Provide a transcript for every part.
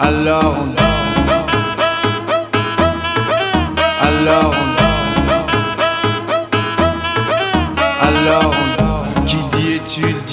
Alors on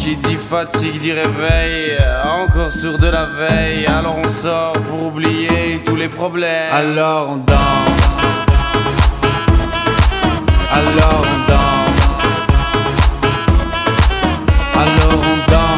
Qui dit fatigue dit réveil. Encore sur de la veille. Alors on sort pour oublier tous les problèmes. Alors on danse. Alors on danse. Alors on danse.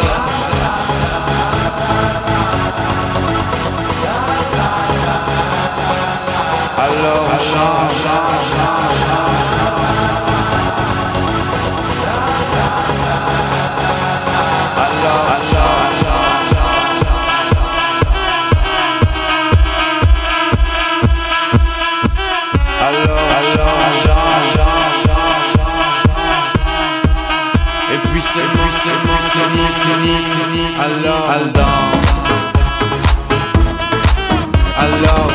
alors, alors danse, alors.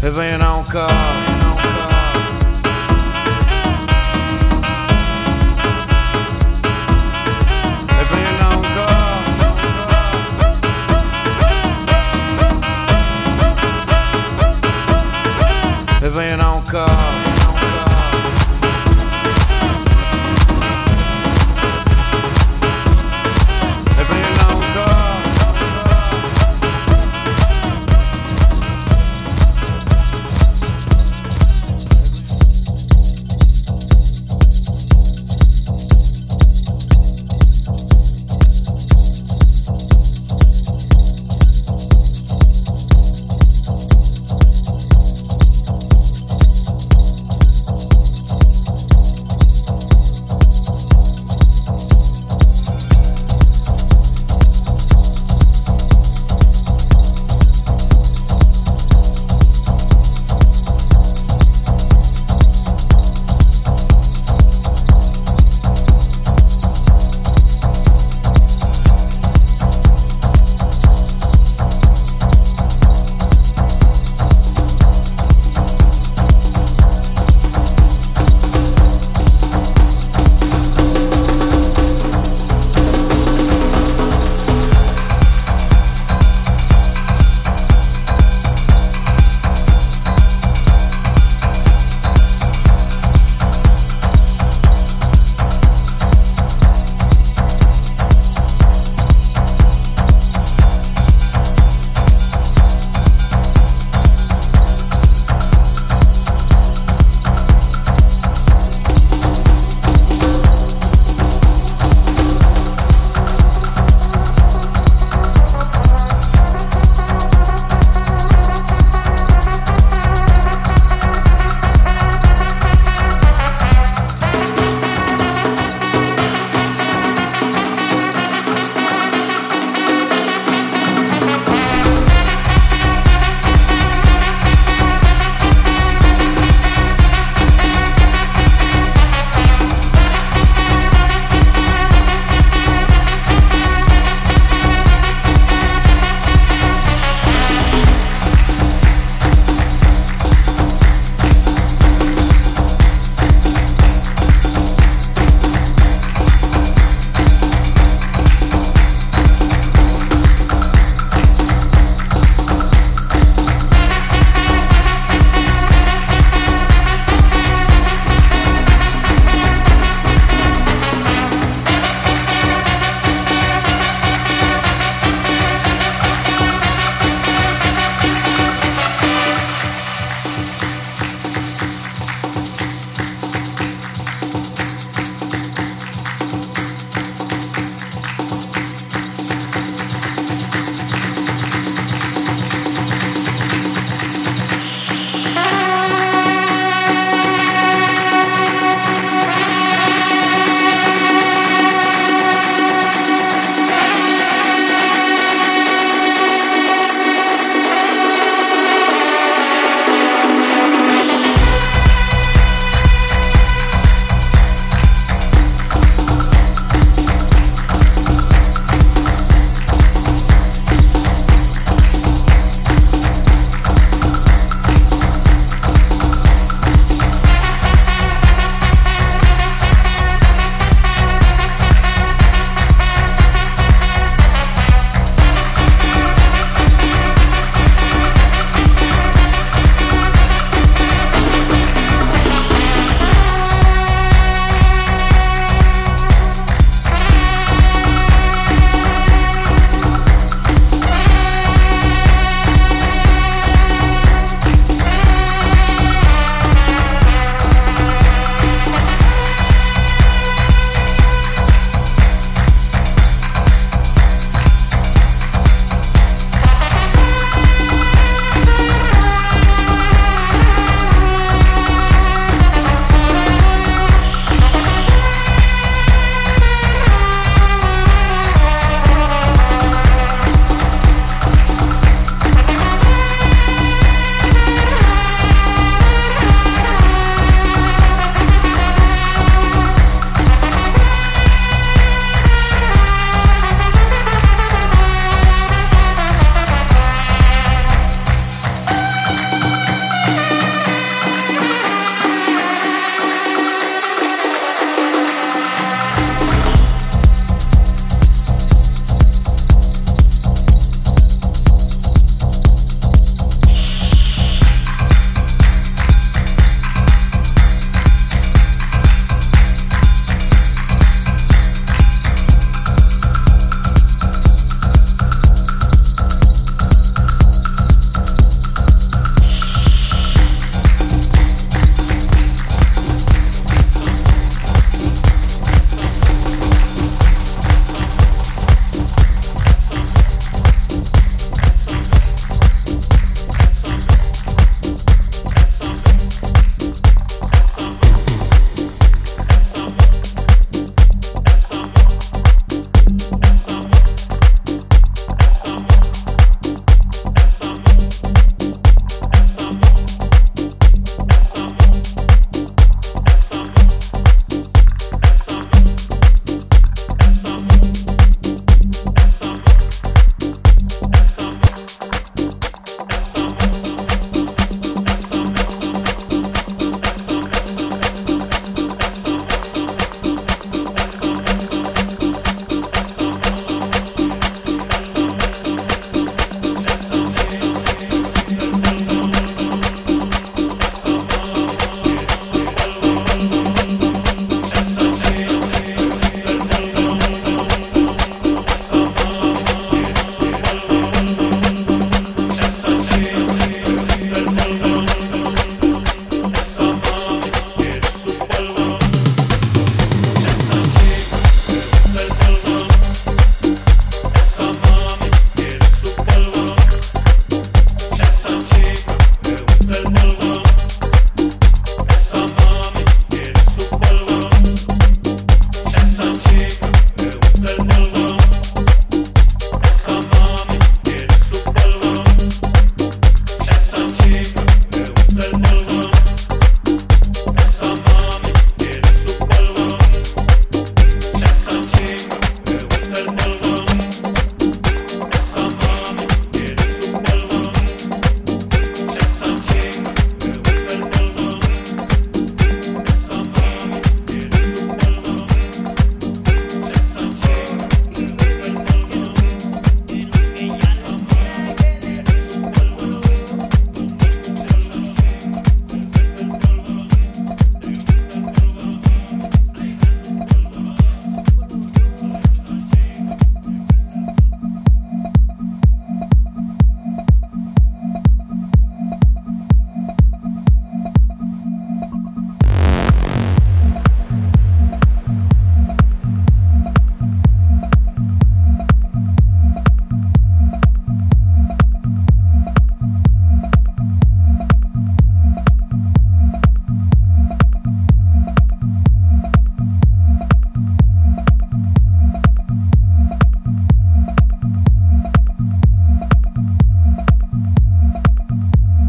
Havaian on call.